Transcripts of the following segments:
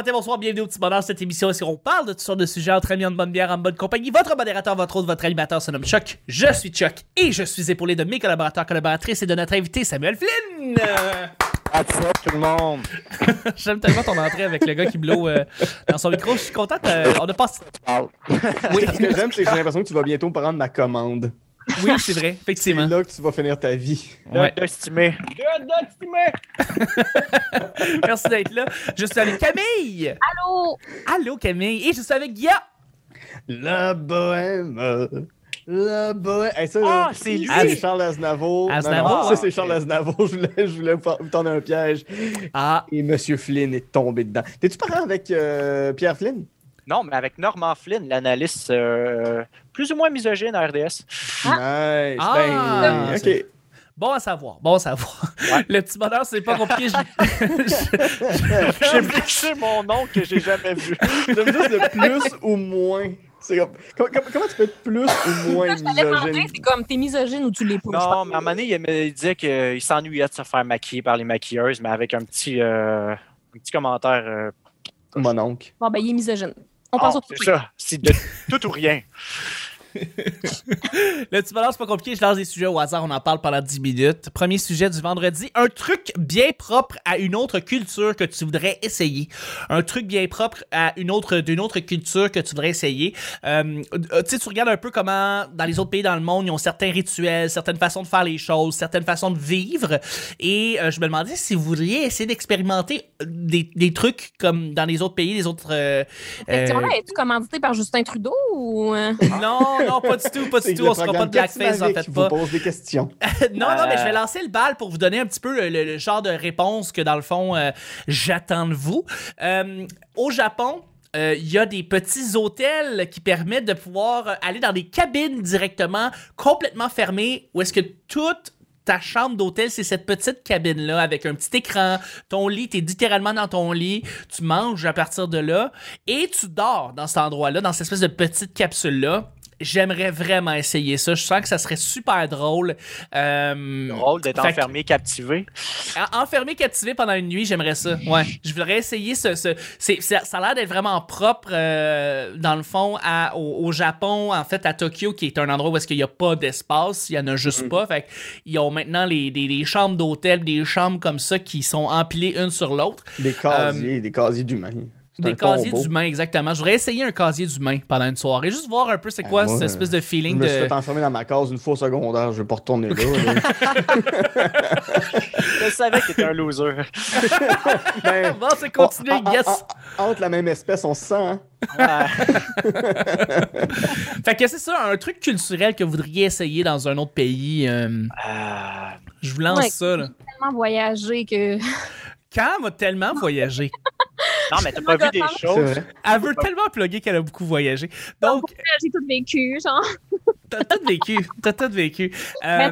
matin, bonsoir, bienvenue au petit bonheur. Cette émission, est-ce qu'on parle de toutes sortes de sujets entre amis, en bonne bière, en bonne compagnie? Votre modérateur, votre autre, votre animateur se nomme Chuck. Je suis Chuck et je suis épaulé de mes collaborateurs, collaboratrices et de notre invité Samuel Flynn. What's up, tout le monde? J'aime tellement ton entrée avec le gars qui blow euh, dans son micro. Je suis content. euh, on a pas. Oui, ce que j'aime, c'est que j'ai l'impression que tu vas bientôt prendre ma commande. Oui, c'est vrai, C'est effectivement. là que tu vas finir ta vie. Ouais. estimé. Merci d'être là. Je suis avec Camille. Allô? Allô, Camille. Et je suis avec Guilla. La bohème. La bohème. Hey, ça, Ah, c'est lui. C'est Charles Aznavour. Aznavour, Non, non, ça, c'est Charles Aznavour. Je voulais, je voulais vous vous tendre un piège. Ah, Et Monsieur Flynn est tombé dedans. T'es-tu parent avec euh, Pierre Flynn? Non, mais avec Norman Flynn, l'analyste euh, plus ou moins misogyne à RDS. Nice. Ah, ben, c'est- ok. bon à savoir. Bon à savoir. Ouais. Le petit bonheur, c'est pas compliqué. Je- J'ai blessé mon nom que j'ai jamais vu. J'aime juste le plus ou moins. C'est comme- comment, tu peux être plus ou moins misogyne? c'est comme t'es misogyne ou tu l'es pas. Non, mais à un moment donné, il, me- il disait qu'il s'ennuyait de se faire maquiller par les maquilleuses, mais avec un petit, euh, un petit commentaire. euh, Mon oncle. Bon, ben, il est misogyne. On ah, pense au c'est ça. C'est de tout ou rien. Le petit bonheur, c'est pas compliqué. Je lance des sujets au hasard. On en parle pendant 10 minutes. Premier sujet du vendredi. Un truc bien propre à une autre culture que tu voudrais essayer. Un truc bien propre à une autre, d'une autre culture que tu voudrais essayer. Euh, tu sais, tu regardes un peu comment, dans les autres pays dans le monde, ils ont certains rituels, certaines façons de faire les choses, certaines façons de vivre. Et euh, je me demandais si vous voudriez essayer d'expérimenter des, des trucs comme dans les autres pays, les autres. euh, Cette question-là, euh, es-tu commandité par Justin Trudeau ou. non, non, pas du tout, pas du tout. On se fera pas de blackface, en fait pas. vous pose des questions. non, non, mais je vais Euh. lancer le bal pour vous donner un petit peu le, le- le genre de réponse que, dans le fond, euh, j'attends de vous. Euh, au Japon, euh, il y a des petits hôtels qui permettent de pouvoir aller dans des cabines directement, complètement fermées, où est-ce que toute ta chambre d'hôtel, c'est cette petite cabine-là avec un petit écran. Ton lit, t'es littéralement dans ton lit. Tu manges à partir de là et tu dors dans cet endroit-là, dans cette espèce de petite capsule-là. J'aimerais vraiment essayer ça. Je sens que ça serait super drôle. Euh, Drôle d'être que- enfermé, captivé. en- Enfermé, captivé pendant une nuit, j'aimerais ça. Ouais. Je voudrais essayer ce. ce c'est, c'est- ça a l'air d'être vraiment propre, euh, dans le fond, à, au, au Japon, en fait, à Tokyo, qui est un endroit où est-ce qu'il n'y a pas d'espace. Il n'y en a juste pas. Fait ils ont maintenant les, des, des chambres d'hôtel, des chambres comme ça qui sont empilées une sur l'autre. Des casiers, des casiers d'humains. Des casiers d'humains, exactement. Je voudrais essayer un casier d'humain pendant une soirée. Juste voir un peu c'est quoi Ah, moi, cette espèce de Je feeling me suis de. fait enfermer dans ma case une fois au secondaire, je vais pas retourner là. là. Je savais que t'étais un loser. Ben, Bon, c'est continué, en- yes! en- entre la même espèce, on se sent, hein? Ouais. Fait que c'est ça, un truc culturel que vous voudriez essayer dans un autre pays. euh, Euh, je vous lance Ouais. ça, là. tellement voyagé que. Cam a tellement voyagé. Non, mais t'as pas vu des choses. Elle veut tellement plugger qu'elle a beaucoup voyagé. Donc, J'ai tout vécu, genre. t'as tout vécu. T'as tout vécu. Euh,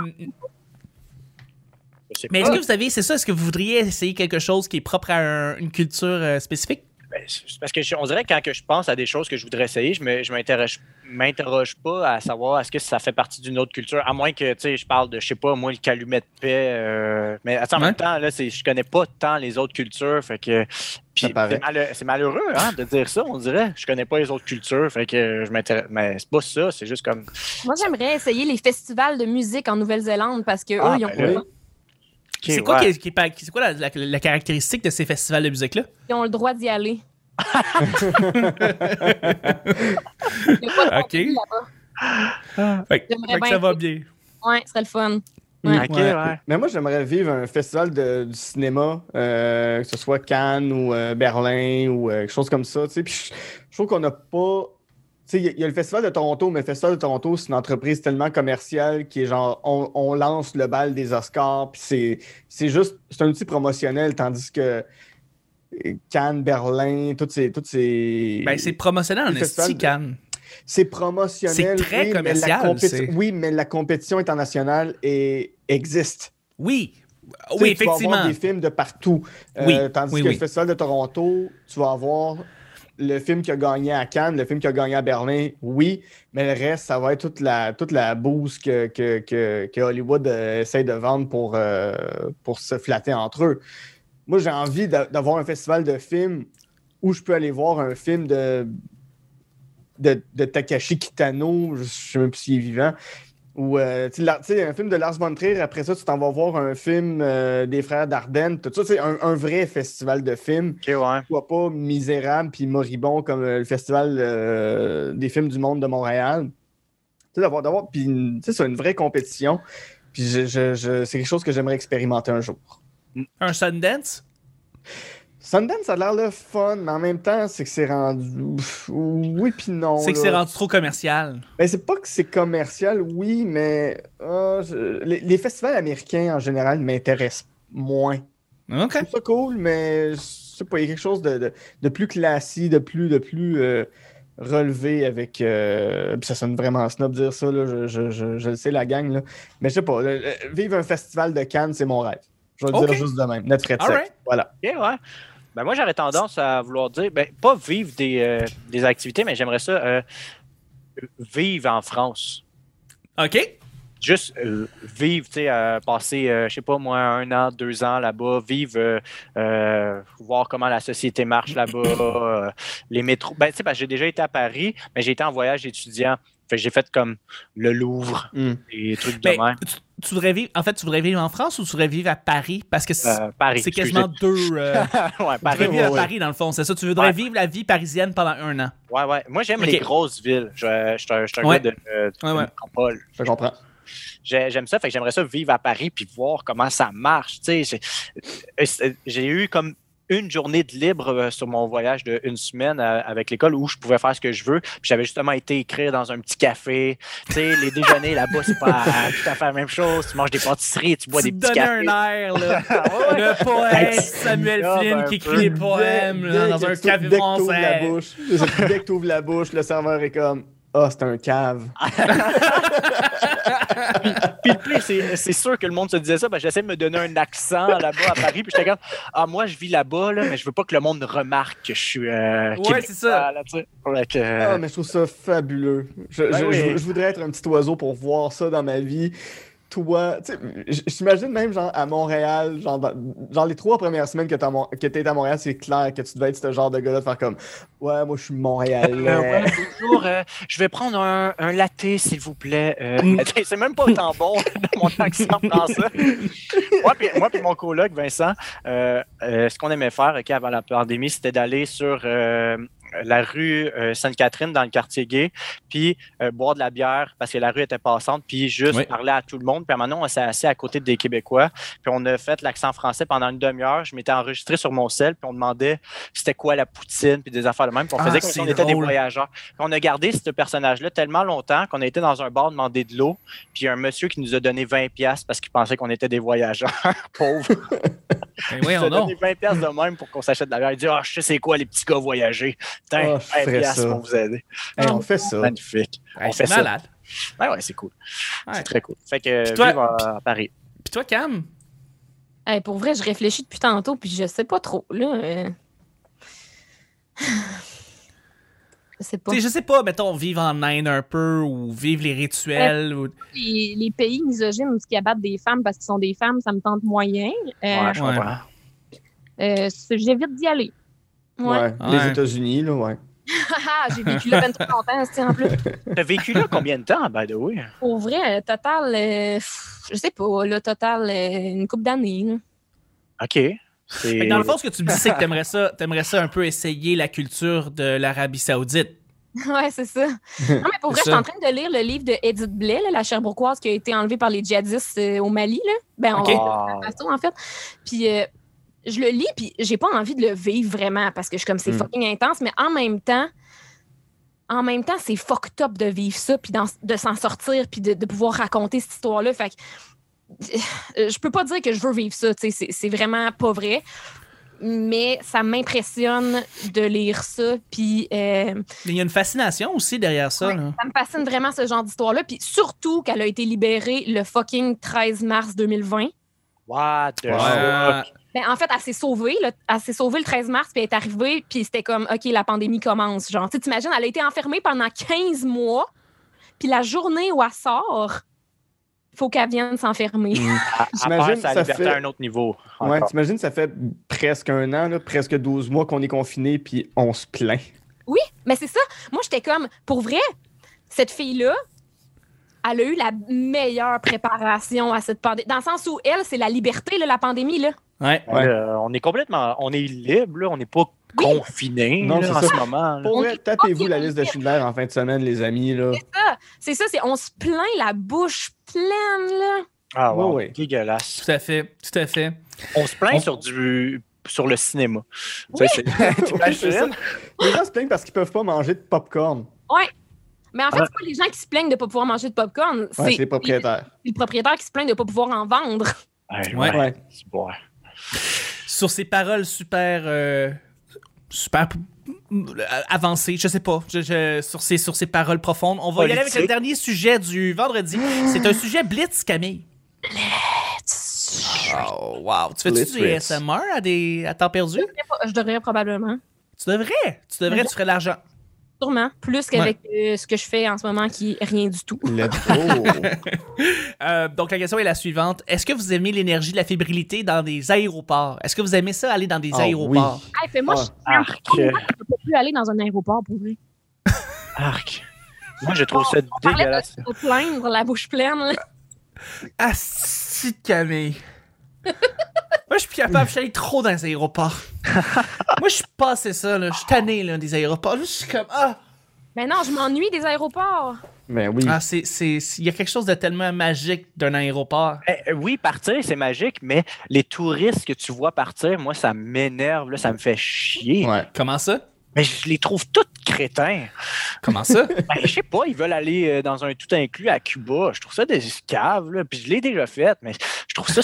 mais est-ce que vous savez, c'est ça, est-ce que vous voudriez essayer quelque chose qui est propre à un- une culture euh, spécifique? Parce que je- on dirait que quand que je pense à des choses que je voudrais essayer, je je m'interroge, m'interroge pas à savoir est-ce que ça fait partie d'une autre culture, à moins que tu sais, je parle de, je sais pas, moi, le calumet de paix. euh, mais attends, en Ouais. même temps, là, c'est, je connais pas tant les autres cultures, fait que. C'est, malhe- c'est malheureux hein, de dire ça, on dirait. Je connais pas les autres cultures, fait que je m'intéresse. Mais c'est pas ça, c'est juste comme. Moi, j'aimerais essayer les festivals de musique en Nouvelle-Zélande parce que Ah, eux, ils ont, ben c'est quoi, qui est- qui est pas- c'est quoi la, la- la caractéristique de ces festivals de musique-là? ils ont le droit d'y aller. Ok. Fait, fait que ça va bien. Ouais, ce serait le fun. Ouais. Ok, Ouais. ouais. Mais moi, j'aimerais vivre un festival de, du cinéma, euh, que ce soit Cannes ou euh, Berlin ou euh, quelque chose comme ça. tu sais. Puis je, je trouve qu'on n'a pas. Tu sais, il y a- il y, a le Festival de Toronto, mais le Festival de Toronto, c'est une entreprise tellement commerciale qui est genre, on, on lance le bal des Oscars, puis c'est- c'est juste, c'est un outil promotionnel, tandis que euh, Cannes, Berlin, toutes ces. Toutes ces Ben, c'est promotionnel en Le festival esti, de- Cannes. c'est promotionnel. C'est très oui, mais la commercial, c'est- Oui, mais la compétition internationale est- existe. Oui. Oui, Tu vas effectivement. avoir des films de partout. Euh, Oui, tandis oui, que oui. le Festival de Toronto, tu vas avoir le film qui a gagné à Cannes, le film qui a gagné à Berlin, oui, mais le reste, ça va être toute la, toute la bouse que, que, que, que Hollywood euh, essaie de vendre pour, euh, pour se flatter entre eux. Moi, j'ai envie d'a- d'avoir un festival de films ou je peux aller voir un film de, de, de Takashi Kitano, je sais même plus s'il est vivant, ou euh, un film de Lars von Trier, après ça, tu t'en vas voir un film euh, des frères Dardenne, tout ça, c'est un, un vrai festival de films, Ok, ouais. soit pas misérable puis moribond comme euh, le festival des films du monde de Montréal. Tu sais, d'avoir, d'avoir, puis c'est une vraie compétition, puis je, je- je- c'est quelque chose que j'aimerais expérimenter un jour. Un Sundance? Sundance, ça a l'air le fun, mais en même temps, c'est que c'est rendu. Pff, Oui, puis non. C'est que c'est rendu trop commercial. Ben, c'est pas que c'est commercial, oui, mais ah, je- les, les festivals américains en général m'intéressent moins. OK. Je trouve ça cool, mais je sais pas, il y a quelque chose de, de- de plus classique, de plus, de plus euh, relevé avec. euh, ça sonne vraiment snob dire ça, là, je, je- je- je le sais, la gang, là. mais je sais pas, le- vivre un festival de Cannes, c'est mon rêve. Je vais le dire juste de même. Net frais de sec. Alright. Voilà. Ok, ouais. Ben moi, j'aurais tendance à vouloir dire, ben, pas vivre des, euh, des activités, mais j'aimerais ça euh, vivre en France. OK. Juste euh, vivre, tu sais, euh, passer, euh, je sais pas moi, un an, deux ans là-bas, vivre, euh, euh, voir comment la société marche là-bas, euh, les métros. Ben, tu sais, parce que j'ai déjà été à Paris, mais j'ai été en voyage étudiant. Fait que j'ai fait comme le Louvre, Hmm. des trucs de Ben, même. Tu, voudrais vivre, en fait, tu voudrais vivre en France ou tu voudrais vivre à Paris? Parce que c'est Euh, quasiment deux. euh, ouais, tu vivre à ouais. Paris, dans le fond, c'est ça? Tu voudrais Ouais. vivre la vie parisienne pendant un an. Ouais, ouais. Moi, j'aime les grosses villes. Je, suis un, gars de, euh, de Ouais, ouais. métropole. Je comprends. J'ai- J'aime ça, fait que j'aimerais ça vivre à Paris puis voir comment ça marche. tu sais. J'ai- euh, c'est- J'ai eu comme une journée de libre euh, sur mon voyage de une semaine euh, avec l'école où je pouvais faire ce que je veux. Puis j'avais justement été écrire dans un petit café. Tu sais, les déjeuners là-bas, c'est pas tout à fait la même chose. Tu manges des pâtisseries, tu bois tu des petits cafés. un air, là. Ouais, ouais. Le poète Samuel ah, Flynn qui écrit des poèmes Dès- là, dès dans un tu- café français. dès que t'ouvres la bouche, le serveur est comme Ah, c'est un cave. Puis le pire, c'est c'est sûr que le monde se disait ça. Ben, J'essaie de me donner un accent là-bas à Paris. Puis j'étais comme, ah, moi, je vis là-bas, là, mais je veux pas que le monde remarque que je suis. Euh, Ouais, c'est ça. là, que, Ah, euh, mais je trouve ça fabuleux. Je, Ben je- oui. je- je voudrais être un petit oiseau pour voir ça dans ma vie. Toi, tu j'imagine même genre à Montréal, genre, dans- genre les trois premières semaines que que t'es à Montréal, c'est clair que tu devais être ce genre de gars-là de faire comme Ouais, moi je suis Montréalais. Euh, ouais, euh, je vais prendre un, un latte, s'il vous plaît. Euh, Mm. tu c'est même pas autant bon mon accent français. moi, puis, moi puis mon coloc, Vincent, euh, euh, ce qu'on aimait faire ok, avant la pandémie, c'était d'aller sur euh, la rue euh, Sainte-Catherine dans le quartier gay, puis euh, boire de la bière parce que la rue était passante, puis juste Oui. parler à tout le monde. Puis donné, on s'est assis à côté des Québécois, puis on a fait l'accent français pendant une demi-heure. Je m'étais enregistré sur mon sel, puis on demandait c'était quoi la poutine, puis des affaires de même. Puis on Ah, faisait comme si on était des voyageurs. Puis on a gardé ce personnage-là tellement longtemps qu'on a été dans un bar demander de l'eau, puis il y a un monsieur qui nous a donné 20 pièces parce qu'il pensait qu'on était des voyageurs pauvres. Ben nous a donc. donné 20 pièces de même pour qu'on s'achète de la bière. Il dit "Ah, je sais c'est quoi les petits gars voyager. Putain, Ah, 20 je ferais pièces ça. pour vous aider." Hey, on fait ça. Magnifique. Hey, on fait c'est ça. malade. Ouais, ouais, c'est cool. Ouais. C'est très cool. Fait que Puis toi- vivre à, à Paris. Puis toi, Cam? Hey, pour vrai, je réfléchis depuis tantôt, puis je sais pas trop. Là, euh. Je sais pas. Je sais pas, mettons, vivre en Inde un peu ou vivre les rituels. ou- Les, les pays misogynes où ils abattent des femmes parce qu'ils sont des femmes, ça me tente moyen. Euh, Ouais, je comprends. euh, J'évite d'y aller. Ouais. Les États-Unis, là, ouais. Haha, J'ai vécu là 23 longtemps, c'est en plus. T'as vécu là combien de temps, by the way? Pour vrai, euh, total, euh, je sais pas, là, total, euh, une couple d'années. OK. Fait C'est... que dans le fond, ce que tu me dis, c'est que t'aimerais ça, t'aimerais ça un peu essayer la culture de l'Arabie Saoudite. Ouais, c'est ça. Non, mais pour vrai, je suis en train de lire le livre de Edith Blais, là, la Cherbourgoise qui a été enlevée par les djihadistes euh, au Mali. Là. Ben, on-. Ah, Faso, en fait. Puis euh, je le lis, puis j'ai pas envie de le vivre vraiment parce que je suis comme c'est Mm. fucking intense, mais en même temps, en même temps, c'est fucked up de vivre ça, puis de s'en sortir, puis de, de pouvoir raconter cette histoire-là. Fait que je peux pas dire que je veux vivre ça, tu sais, c'est- vraiment pas vrai. Mais ça m'impressionne de lire ça, puis euh, Mais il y a une fascination aussi derrière ça. Ouais. là. ça me fascine vraiment ce genre d'histoire-là. Puis surtout qu'elle a été libérée le fucking 13 mars 2020. what the Ouais. fuck? Euh, Ben, en fait, elle s'est sauvée. là. Elle s'est sauvée le 13 mars, puis elle est arrivée, puis c'était comme, OK, la pandémie commence. Genre, tu t'imagines, elle a été enfermée pendant 15 mois, puis la journée où elle sort, faut qu'elle vienne s'enfermer. À, à J'imagine ça liberté fait- à un autre niveau. Ouais, t'imagines, ça fait presque un an, là, presque 12 mois qu'on est confiné, puis on se plaint. Mais c'est ça. Moi, j'étais comme, pour vrai, cette fille-là, elle a eu la meilleure préparation à cette pandémie. Dans le sens où elle, c'est la liberté, là, la pandémie. Là. Ouais. Ouais. Là, on est complètement. On est libre, là. On n'est pas Oui. confiné Non, là, c'est en ça. ce moment. Pour tapez-vous la liste de Schindler en fin de semaine, les amis. Là. C'est ça, c'est on se plaint la bouche pleine, là. Ah ouais, Ouais, ouais. dégueulasse. Tout à fait. Tout à fait. On se plaint On- sur du sur le cinéma. Oui. Ça. Les gens se plaignent parce qu'ils peuvent pas manger de popcorn. Mais en fait, Ouais. c'est pas les gens qui se plaignent de pas pouvoir manger de popcorn, Ouais, c'est c'est les propriétaires. le propriétaire qui se plaint de pas pouvoir en vendre. Ouais, Ouais. Sur ces paroles super. euh, super. euh, avancées, je sais pas, je- je- sur, ces, sur ces paroles profondes. On va y aller avec le Politique. dernier sujet du vendredi. C'est un sujet blitz, Camille. Oh, wow. Tu fais-tu Blitz, du blitz. ASMR à, des, à temps perdu? Je devrais probablement. Tu devrais. Tu devrais, tu ferais de l'argent. Sûrement. Plus qu'avec euh, ce que je fais en ce moment qui est rien du tout. Let's go. Euh, donc, la question est la suivante. Est-ce que vous aimez l'énergie de la fébrilité dans des aéroports? Est-ce que vous aimez ça, aller dans des Ah, aéroports? Hey, fais-moi Ah. chier. Arc. Je peux plus aller dans un aéroport pour vrai. Arc. Moi, je trouve ça parlait de- dégueulasse. Faut plaindre la bouche pleine. là. Ah, si, Camille. Moi, je suis plus capable. Je suis allé trop dans les aéroports. Moi, je suis passé ça, là. Je suis tanné, là, des aéroports. Là, je suis comme, ah! Mais non, je m'ennuie des aéroports. Ben oui. Ah, c'est, c'est, il y a quelque chose de tellement magique d'un aéroport. Eh, oui, partir, c'est magique, mais les touristes que tu vois partir, moi, ça m'énerve, là, ça me fait chier. Ouais. Comment ça? Mais je les trouve tous crétins. Comment ça? Ben, je sais pas, ils veulent aller euh, dans un tout inclus à Cuba. Je trouve ça des caves, là. Puis je l'ai déjà fait, mais je trouve ça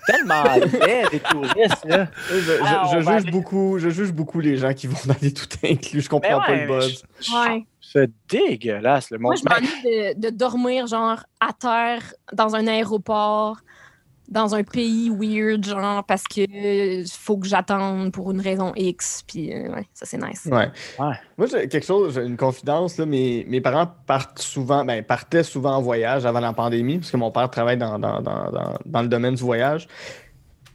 tellement laid, des touristes, là. Je, je- Ah, je juge aller- beaucoup, je juge beaucoup les gens qui vont dans des tout inclus. Je comprends Ben pas le buzz. je- je- Ouais. C'est dégueulasse, le Moi, je m'ennuie de, de dormir, genre, à terre, dans un aéroport, dans un pays weird, genre, parce que faut que j'attende pour une raison X. Puis, euh, ouais, ça, c'est nice. Ouais. Ouais. Moi, j'ai quelque chose, j'ai une confidence. Là, mes, mes parents partent souvent, ben, partaient souvent en voyage avant la pandémie, parce que mon père travaille dans, dans, dans, dans, dans le domaine du voyage.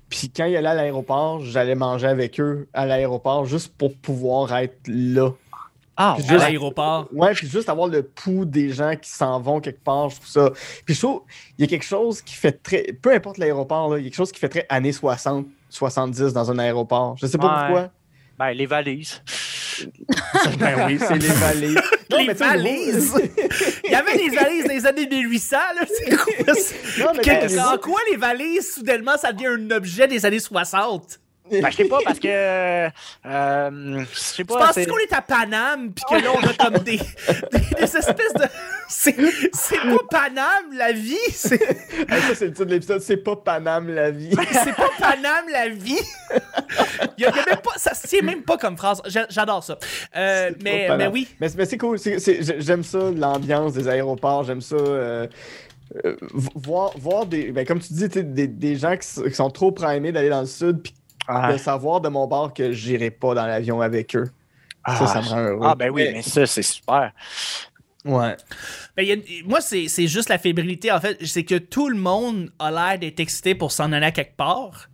Puis quand il allait à l'aéroport, j'allais manger avec eux à l'aéroport juste pour pouvoir être là. Ah, Puis À juste- l'aéroport. Ouais, puis juste avoir le pouls des gens qui s'en vont quelque part, je trouve ça. Puis je trouve, il y a quelque chose qui fait très. Peu importe l'aéroport, là, il y a quelque chose qui fait très années 60, 70 dans un aéroport. Je sais pas Ouais. pourquoi. ben, les valises. ben oui, c'est les valises. Non, Les valises? Il y avait des valises des années 1800, là. C'est quoi ça? Non, mais niveau- en quoi les valises, soudainement, ça devient un objet des années 60? Ben, je sais pas, parce que. euh, je sais Tu pas. penses c'est- qu'on est à Paname, puis que là, on a comme des, des, des espèces de... C'est pas Paname, la vie! C'est Hey, ça, c'est le titre de l'épisode, c'est pas Paname la vie. c'est pas Paname, la vie! Il y a, il y a même pas... Ça se tient même pas comme phrase. J'a- J'adore ça. Euh, mais, mais oui. Mais, c'est- mais c'est cool. c'est- c'est- j'ai- j'aime ça, l'ambiance des aéroports. J'aime ça. euh, euh, voir, voir des. Ben, comme tu dis, tu des, des gens qui, s- qui sont trop primés d'aller dans le sud, puis Ah, de savoir de mon bord que j'irai pas dans l'avion avec eux. ça, ça me rend heureux. Ah, ben oui, Mais- mais ça, c'est super. Ouais. Ben, il y a- moi, c'est c'est juste la fébrilité, en fait. C'est que tout le monde a l'air d'être excité pour s'en aller à quelque part.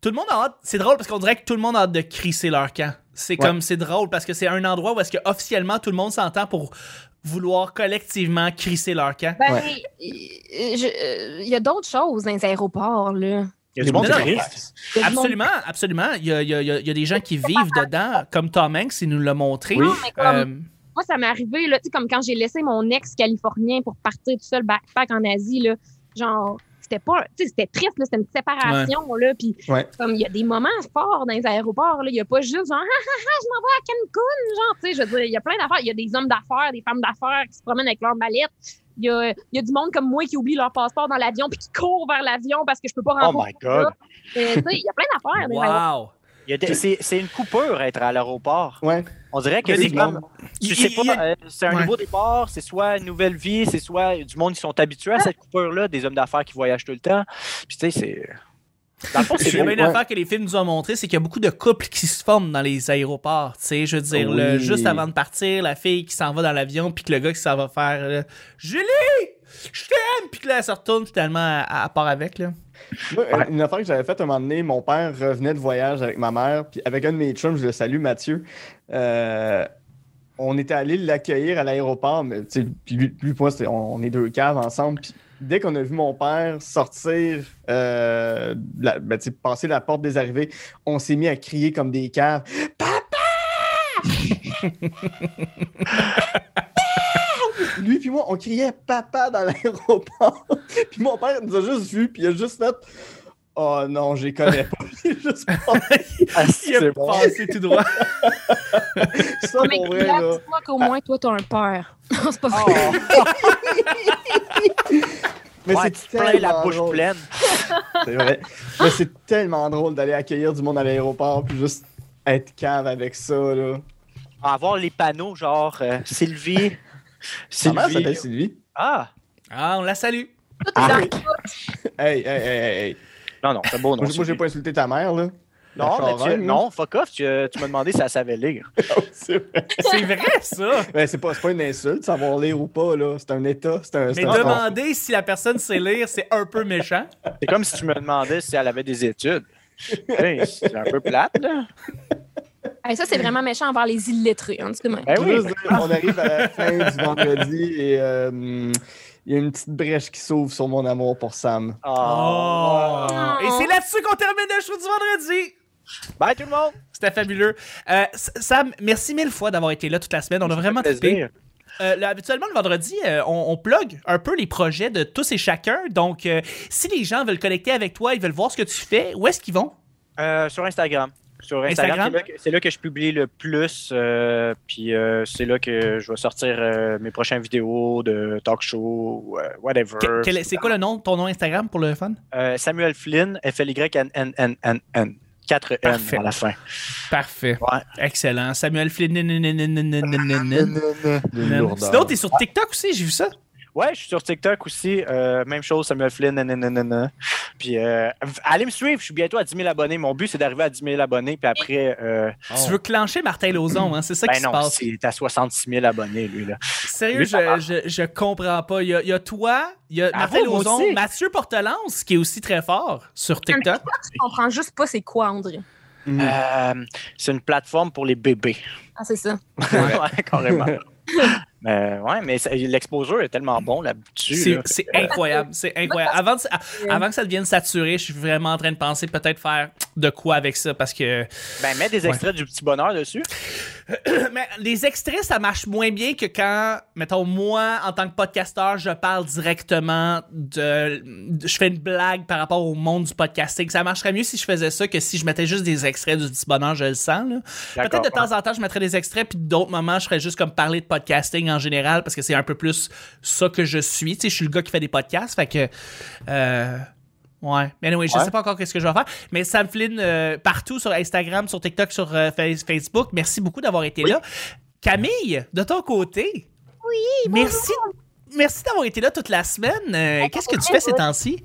Tout le monde a hâte. C'est drôle parce qu'on dirait que tout le monde a hâte de crisser leur camp. C'est Ouais. comme, c'est drôle parce que c'est un endroit où est-ce que officiellement tout le monde s'entend pour vouloir collectivement crisser leur camp. Ben, Ouais. euh, je- euh, il y a d'autres choses dans les aéroports, là. Il y a du monde Non, qui non, Absolument, absolument. Il y a, il y a- il y a- il y a des gens qui vivent dedans, comme Tom Hanks, il nous l'a montré. Oui. Non, mais comme- Euh, Moi, ça m'est arrivé, là, tu sais, comme quand j'ai laissé mon ex californien pour partir tout seul backpack en Asie, là, genre, c'était pas, tu sais, c'était triste, c'était une séparation, là, puis Ouais. comme il y a des moments forts dans les aéroports, là, il y a pas juste genre, ah, ah, ah, je m'en vais à Cancun, genre, tu sais, je veux dire, il y a plein d'affaires, il y a des hommes d'affaires, des femmes d'affaires qui se promènent avec leurs mallettes, il y a, il y a du monde comme moi qui oublie leur passeport dans l'avion puis qui court vers l'avion parce que je peux pas Oh rentrer. my God. Euh, il y a plein d'affaires. wow! C'est c'est une coupure être à l'aéroport. Ouais. On dirait que c'est comme. Tu sais pas, euh, c'est un Ouais. nouveau départ, c'est soit une nouvelle vie, c'est soit du monde qui sont habitués à cette coupure-là, des hommes d'affaires qui voyagent tout le temps. Puis tu sais, c'est. Dans le fond, c'est y a beau. une ouais. affaire que les films nous ont montré, c'est qu'il y a beaucoup de couples qui se forment dans les aéroports. Tu sais, je veux dire, le- juste avant de partir, la fille qui s'en va dans l'avion, puis que le gars qui s'en va faire euh, Julie! je t'aime, puis que là, elle se retourne finalement à, à part avec, là. Moi. Une affaire que j'avais faite un moment donné, mon père revenait de voyage avec ma mère, puis avec un de mes chums, je le salue, Mathieu. euh, on était allé l'accueillir à l'aéroport, mais tu sais, puis lui, lui, moi, on, on est deux caves ensemble. Puis dès qu'on a vu mon père sortir, euh, la- ben, passer la porte des arrivées, on s'est mis à crier comme des caves. Lui puis moi, on criait papa dans l'aéroport. puis mon père nous a juste vus, puis il a juste fait Oh non, je les connais pas. Il a juste passé Ah, Il a c'est bon. passé tout droit. ça Mais pour vrai, là, là. dis-moi qu'au moins, toi, t'as un père. Non, c'est pas Oh, vrai. Mais ouais, c'est plains la tellement bouche drôle. pleine. C'est vrai. Mais c'est tellement drôle d'aller accueillir du monde à l'aéroport, puis juste être cave avec ça, là. Avoir les panneaux, genre euh, Sylvie. Ma mère Sylvie. s'appelle Sylvie. Ah! Ah, on la salue. Ah. Hey, hey, hey, hey, hey. Non, non, c'est beau, non. Moi, j'ai pas insulté ta mère, là. Non, mais tu, non, fuck off, tu, tu m'as demandé si elle savait lire. c'est vrai. C'est vrai, ça. Ben, c'est pas, c'est pas une insulte, savoir lire ou pas, là. C'est un état. C'est un. Mais demander si la personne sait lire, c'est un peu méchant. C'est comme si tu me demandais si elle avait des études. Hey, c'est un peu plate, là. Hey, ça, c'est vraiment méchant envers les illettrés. Tu sais, mais- Ben oui. on arrive à la fin du vendredi et euh, il y a une petite brèche qui s'ouvre sur mon amour pour Sam. Oh. Et c'est là-dessus qu'on termine le show du vendredi. Bye tout le monde! C'était fabuleux. Euh, Sam, merci mille fois d'avoir été là toute la semaine. On a vraiment trippé. Euh, là, habituellement, le vendredi, euh, on, on plug un peu les projets de tous et chacun. Donc, euh, si les gens veulent connecter avec toi, ils veulent voir ce que tu fais, où est-ce qu'ils vont? Sur Instagram. Sur Instagram, Instagram? c'est là que- c'est là, que je publie le plus. puis c'est là que je vais sortir mes prochaines vidéos de talk show, whatever. C'est quoi le nom, ton nom Instagram pour le fun? Samuel Flynn, F-L-Y-N-N-N-N. 4 N Parfait. à la fin. Parfait. Ouais. Excellent. Samuel Flynn. Sinon, t'es sur TikTok aussi, j'ai vu ça. Ouais, je suis sur TikTok aussi. euh, même chose, Samuel Flynn. nanana. Puis euh, allez me suivre, je suis bientôt à 10 000 abonnés. Mon but, c'est d'arriver à 10 000 abonnés. Puis après, euh, Tu veux clencher Martin Lauzon, hein? C'est ça ben qui se non, passe. c'est à 66 000 abonnés, lui. là. Sérieux, Lui, je, je, je comprends pas. Il y a, il y a toi, il y a Ah, Martin vous, aussi. Mathieu Portelance, qui est aussi très fort sur TikTok. Je comprends juste pas c'est quoi, André. Euh, c'est une plateforme pour les bébés. Ah, c'est ça. ouais, carrément. mais ouais, mais l'exposure est tellement bon là-dessus. C'est là. incroyable, c'est incroyable. Avant, de- à- avant que ça devienne saturé, je suis vraiment en train de penser peut-être faire de quoi avec ça parce que Ben, mets des extraits du petit bonheur dessus. mais les extraits ça marche moins bien que quand mettons moi en tant que podcasteur, je parle directement de, je fais une blague par rapport au monde du podcasting. Ça marcherait mieux si je faisais ça que si je mettais juste des extraits du petit bonheur, je le sens là. Peut-être de temps en temps, je mettrais des extraits, puis d'autres moments, je ferais juste comme parler de podcasting en général, parce que c'est un peu plus ça que je suis. Tu sais, je suis le gars qui fait des podcasts, fait que. Euh, ouais. Mais anyway, je Ouais. sais pas encore qu'est-ce que je vais faire. Mais Sam Flynn, euh, partout sur Instagram, sur TikTok, sur euh, Face- Facebook, merci beaucoup d'avoir été là. Camille, de ton côté. Oui, merci. Merci d'avoir été là toute la semaine. Euh, Qu'est-ce que tu fais ces temps-ci?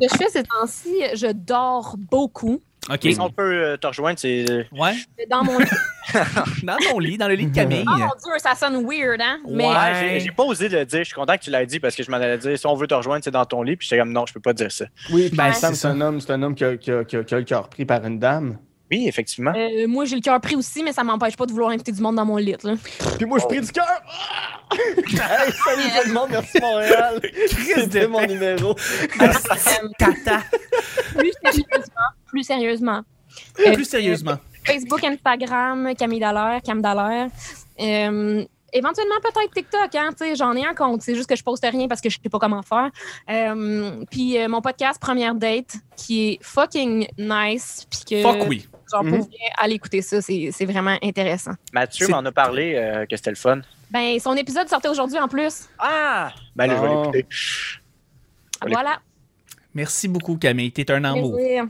Ce que je fais ces temps-ci, je dors beaucoup. OK. Si on peut te rejoindre, c'est. Ouais. Dans mon lit. Dans ton lit, dans le lit de Camille. Oh mon Dieu, ça sonne weird, hein? Mais Ouais. J'ai- pas osé le dire. Je suis content que tu l'aies dit parce que je m'en allais dire si on veut te rejoindre, c'est dans ton lit. Puis j'étais comme non, je peux pas dire ça. Oui, Ben, Sam, c'est un homme, c'est un homme qui a, qui a- qui a- qui a le cœur pris par une dame. Oui, effectivement. euh, moi, j'ai le cœur pris aussi, mais ça m'empêche pas de vouloir inviter du monde dans mon lit. Là. Puis moi, je prie du cœur. Ah! hey, salut tout le monde, merci Montréal. C'était mon numéro. Tata. plus sérieusement, plus sérieusement. Plus sérieusement. Facebook, Instagram, Camille Dallaire, Cam Dallaire. Euh, éventuellement, peut-être TikTok, hein, tu sais, j'en ai un compte. C'est juste que je poste rien parce que je sais pas comment faire. Euh, puis euh, mon podcast Première Date, qui est fucking nice. Puis que, Fuck oui. genre, pour vrai, aller écouter ça, c'est vraiment intéressant. Mathieu m'en a parlé euh, que c'était le fun. Ben, son épisode sortait aujourd'hui en plus. Ah! Ben là, je vais Oh. l'écouter. Voilà. Merci beaucoup, Camille. T'es un amour. Plaisir.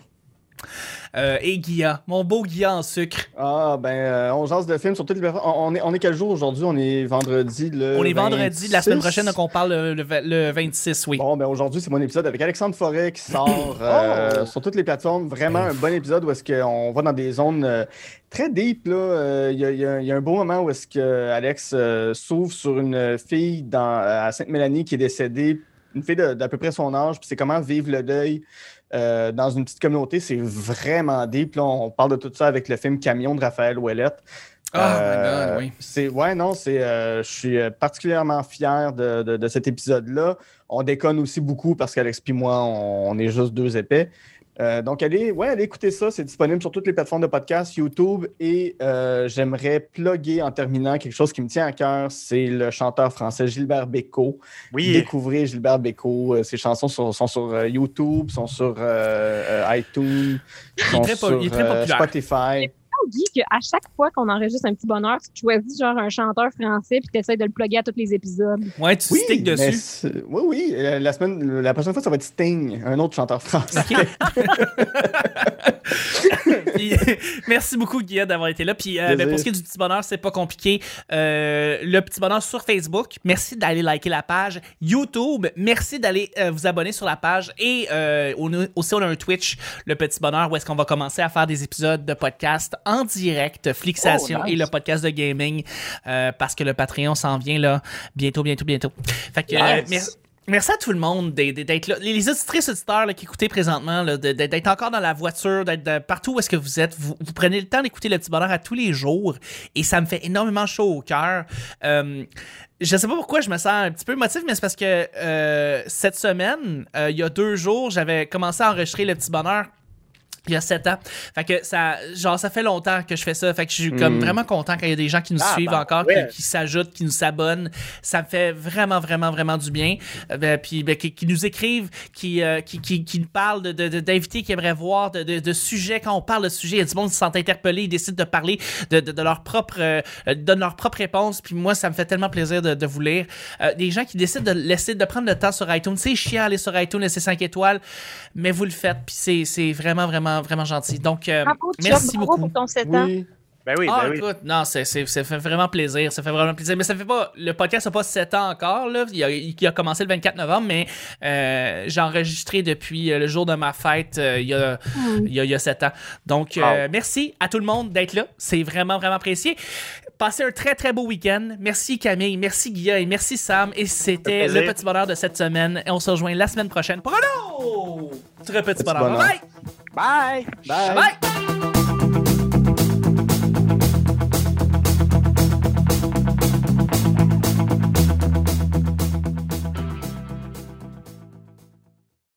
Euh, et Guilla, mon beau Guilla en sucre. Ah, ben, euh, on jase de films sur toutes les plateformes. On, on est, on est quel jour aujourd'hui? On est vendredi le. On est vendredi de la semaine 26? prochaine, donc on parle le, le, le 26, oui. Bon, ben aujourd'hui, c'est mon épisode avec Alexandre Forêt qui sort euh, Oh! sur toutes les plateformes. Vraiment un bon épisode où est-ce qu'on va dans des zones euh, très deep. là. Euh, Il y, a- il y a- il y a un beau moment où est-ce que Alex euh, s'ouvre sur une fille dans, à Sainte-Mélanie qui est décédée, une fille d'à peu près son âge, puis c'est comment vivre le deuil. euh, dans une petite communauté, c'est vraiment deep. Là, on parle de tout ça avec le film Camion de Raphaël Ouellette. Oh my Euh, God, oui. C'est ouais non, c'est euh, je suis euh, particulièrement fier de, de- de cet épisode-là. On déconne aussi beaucoup parce qu'Alex et moi, on, on est juste deux épais. Euh, donc allez, ouais, allez écouter ça. C'est disponible sur toutes les plateformes de podcast, YouTube. Et euh, j'aimerais plugger en terminant quelque chose qui me tient à cœur. C'est le chanteur français Gilbert Bécaud. Oui, Découvrez Gilbert Bécaud. Euh, Ses chansons sont, sont sur YouTube, sont sur euh, iTunes, sont très po- sur il est très populaire. Spotify. Guy, qu'à chaque fois qu'on enregistre un petit bonheur, tu choisis genre un chanteur français puis tu essaies de le plugger à tous les épides. Ouais, tu sticks mais dessus. Oui, oui. euh, La, semaine, la prochaine fois, ça va être Sting, un autre chanteur français. Puis, merci beaucoup, Guillaume, d'avoir été là. Puis, euh, ben, pour ce qui est du petit bonheur, c'est pas compliqué. Euh, le petit bonheur sur Facebook, merci d'aller liker la page. YouTube, merci d'aller euh, vous abonner sur la page. Et euh, on a- aussi, on a un Twitch, le petit bonheur, où est-ce qu'on va commencer à faire des épisodes de podcast en direct, Flixation Oh, nice. et le podcast de gaming, euh, parce que le Patreon s'en vient là bientôt, bientôt, bientôt. Fait que, euh, Yes. merci. Merci à tout le monde d'être là. Les, auditrices auditeurs là, qui écoutez présentement, d'être encore dans la voiture, d'être partout où est-ce que vous êtes. Vous, vous prenez le temps d'écouter le petit bonheur à tous les jours et ça me fait énormément chaud au cœur. Euh, je sais pas pourquoi je me sens un petit peu émotif, mais c'est parce que euh, cette semaine, euh, il y a deux jours, j'avais commencé à enregistrer le petit bonheur. Il y a sept ans. Fait que ça, genre, ça fait longtemps que je fais ça. Fait que je suis comme Mm. vraiment content quand il y a des gens qui nous Ah, suivent ben, encore, ouais. qui, qui s'ajoutent, qui nous s'abonnent. Ça me fait vraiment, vraiment, vraiment du bien. Euh, ben, puis ben, qui, qui nous écrivent, qui, euh, qui, qui, qui nous parlent de, de- de- d'invités qu'ils aimeraient voir, de, de, de sujets. Quand on parle de sujets, il y a du monde qui se sent interpellé, ils décident de parler de, de, leur propre, euh, donnent leur propre réponse. Puis moi, ça me fait tellement plaisir de, de vous lire. Euh, des gens qui décident de laisser, de prendre le temps sur iTunes. C'est chiant aller sur iTunes, laisser 5 étoiles, mais vous le faites. Puis c'est, c'est vraiment, vraiment, vraiment gentil. Donc, euh, Bravo, merci bravo beaucoup. pour ton 7 ans. Oui. ben oui, Ah, ben oui. écoute, non, c'est, c'est- ça fait vraiment plaisir. Ça fait vraiment plaisir. Mais ça fait pas. Le podcast n'a pas 7 ans encore. Là. Il, a, il a commencé le 24 novembre, mais euh, j'ai enregistré depuis euh, le jour de ma fête euh, il, y a, il, y a, il y a 7 ans. Donc, euh, merci à tout le monde d'être là. C'est vraiment, vraiment apprécié. Passez un très, très beau week-end. Merci Camille, merci Guilla et merci Sam. Et c'était le petit bonheur de cette semaine. Et on se rejoint la semaine prochaine pour un autre petit bonheur. bonheur. Bye! Bye. Bye. Bye.